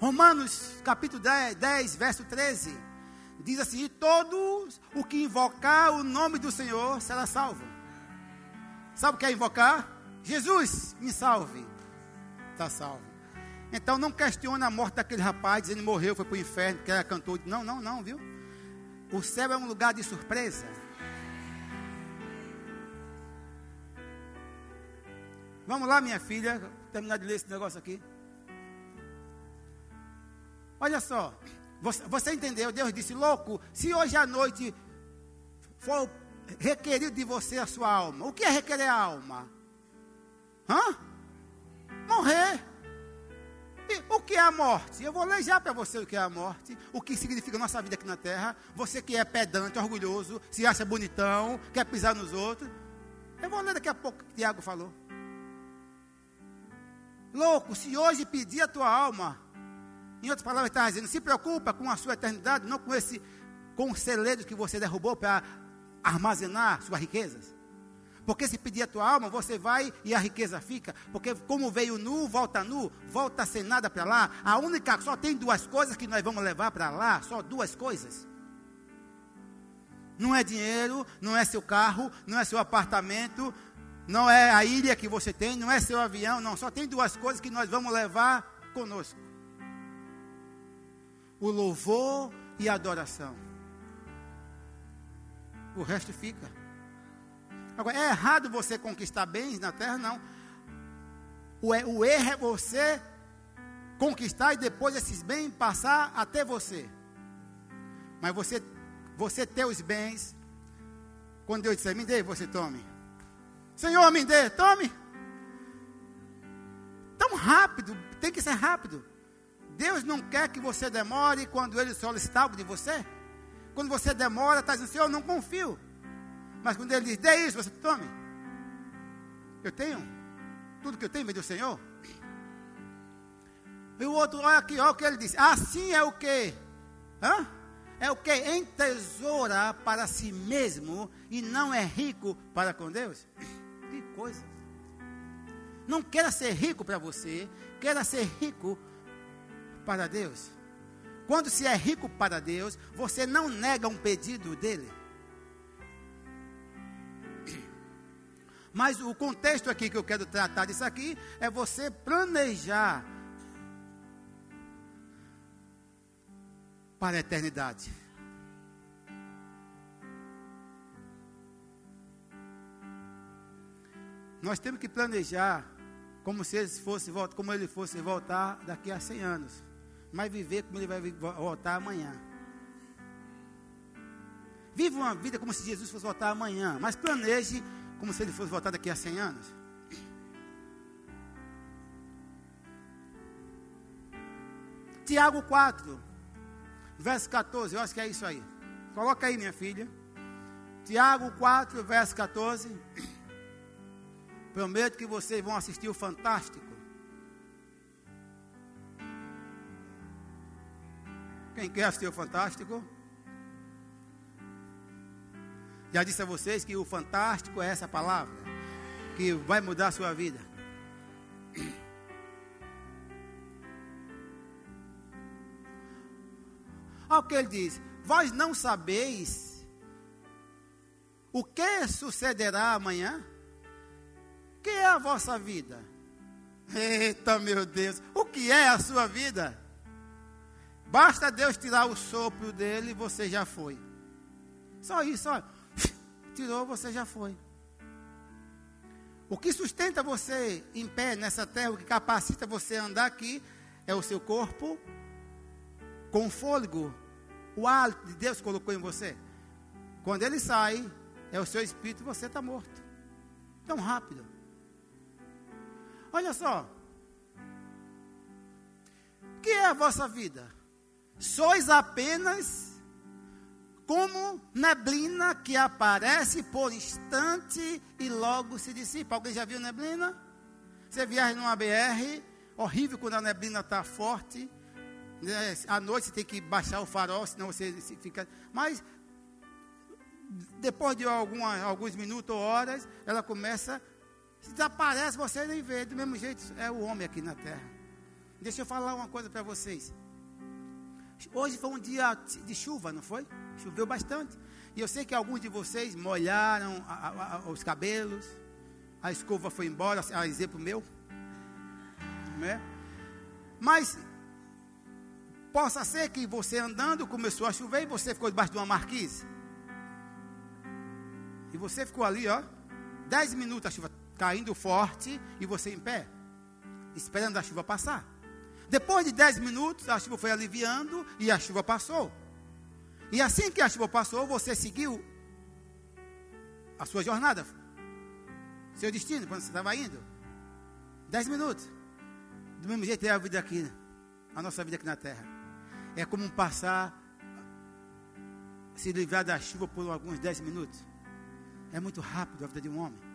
[SPEAKER 1] Romanos capítulo 10, 10, verso 13. Diz assim: todos o que invocar o nome do Senhor será salvo. Sabe o que é invocar? Jesus, me salve. Está salvo. Então não questione a morte daquele rapaz, que morreu, foi para o inferno, que era cantor. Não, não, não, viu? O céu é um lugar de surpresa. Vamos lá, minha filha, terminar de ler esse negócio aqui. Olha só, você, você entendeu? Deus disse: louco, se hoje à noite for requerido de você a sua alma, o que é requerer a alma? Hã? Morrer. E o que é a morte? Eu vou ler já para você o que é a morte, o que significa nossa vida aqui na terra. Você que é pedante, orgulhoso, se acha bonitão, quer pisar nos outros. Eu vou ler daqui a pouco o que Tiago falou. Louco, se hoje pedir a tua alma, em outras palavras, está dizendo, se preocupa com a sua eternidade, não com esse, com que você derrubou para armazenar suas riquezas. Porque se pedir a tua alma, você vai e a riqueza fica. Porque como veio nu, volta nu, volta sem nada para lá. A única, só tem duas coisas que nós vamos levar para lá, só duas coisas. Não é dinheiro, não é seu carro, não é seu apartamento, não é a ilha que você tem, não é seu avião, não. Só tem duas coisas que nós vamos levar conosco: o louvor e a adoração. O resto fica. Agora, é errado você conquistar bens na terra? Não. O, o erro é você conquistar e depois esses bens passar até você. Mas você, você ter os bens, quando Deus disser, me dê, você tome. Senhor, me dê, tome. Tão rápido, tem que ser rápido. Deus não quer que você demore quando Ele solicitar algo de você. Quando você demora, está dizendo, Senhor, não confio. Mas quando Ele diz, dê isso, você tome. Eu tenho. Tudo que eu tenho vem do Senhor. E o outro, olha aqui, olha o que ele disse. Assim é o que? Hã? É o que? Entesoura para si mesmo e não é rico para com Deus. Coisa. Não queira ser rico para você, queira ser rico para Deus. Quando se é rico para Deus, você não nega um pedido dele. Mas o contexto aqui que eu quero tratar disso aqui é você planejar para a eternidade. Nós temos que planejar como se ele fosse, como ele fosse voltar daqui a 100 anos, mas viver como ele vai voltar amanhã. Viva uma vida como se Jesus fosse voltar amanhã, mas planeje como se ele fosse voltar daqui a 100 anos. Tiago 4, verso 14, eu acho que é isso aí. Coloca aí, minha filha. Tiago 4, verso 14. Prometo que vocês vão assistir o Fantástico. Quem quer assistir o Fantástico? Já disse a vocês que o fantástico é essa palavra que vai mudar a sua vida. Olha o que ele diz: Vós não sabeis o que sucederá amanhã? Que é a vossa vida? Eita, meu Deus, o que é a sua vida? Basta Deus tirar o sopro dele e você já foi. Só isso, olha tirou, você já foi. O que sustenta você em pé nessa terra, o que capacita você a andar aqui, é o seu corpo com fôlego. O ar de Deus colocou em você. Quando ele sai, é o seu espírito, você está morto. Tão rápido. Olha só. O que é a vossa vida? Sois apenas como neblina que aparece por instante e logo se dissipa. Alguém já viu neblina? Você viaja numa BR, horrível quando a neblina está forte. Né? À noite você tem que baixar o farol, senão você fica. Mas depois de alguma, alguns minutos ou horas, ela começa, se desaparece, você nem vê. Do mesmo jeito, é o homem aqui na terra. Deixa eu falar uma coisa para vocês. Hoje foi um dia de chuva, não foi? Choveu bastante. E eu sei que alguns de vocês molharam a, a, a, os cabelos. A escova foi embora, a exemplo meu. Né? Mas possa ser que você andando começou a chover e você ficou debaixo de uma marquise. E você ficou ali, ó, dez minutos a chuva caindo forte e você em pé, esperando a chuva passar. Depois de dez minutos, a chuva foi aliviando e a chuva passou. E assim que a chuva passou, você seguiu a sua jornada, seu destino, quando você estava indo. Dez minutos. Do mesmo jeito é a vida aqui, a nossa vida aqui na terra. É como passar, se livrar da chuva por alguns dez minutos. É muito rápido a vida de um homem.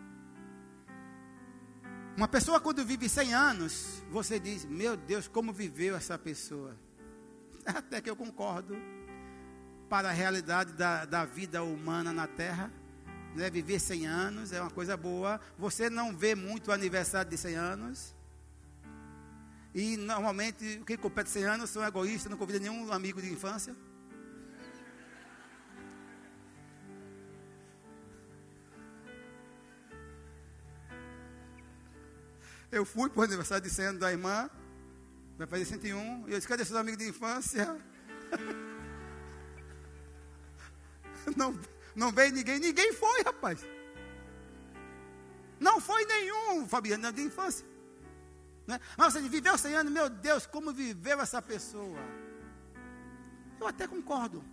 [SPEAKER 1] Uma pessoa quando vive 100 anos, você diz, meu Deus, como viveu essa pessoa? Até que eu concordo para a realidade da, da vida humana na Terra. Né? Viver 100 anos é uma coisa boa. Você não vê muito o aniversário de 100 anos. E normalmente, quem compete 100 anos são egoístas, não convida nenhum amigo de infância. Eu fui para o aniversário de 100 anos da irmã, vai fazer 101, e eu disse: cadê seus amigos de infância? Não, não veio ninguém, ninguém foi, rapaz. Não foi nenhum, Fabiano, de infância. Né? Mas você viveu 100 anos, meu Deus, como viveu essa pessoa? Eu até concordo.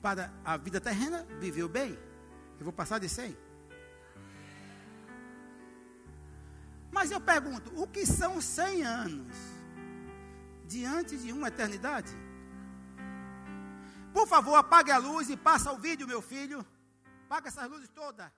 [SPEAKER 1] Para a vida terrena, viveu bem. Eu vou passar de 100. Mas eu pergunto, o que são 100 anos diante de uma eternidade? Por favor, apague a luz e passa o vídeo, meu filho. Apaga essas luzes todas.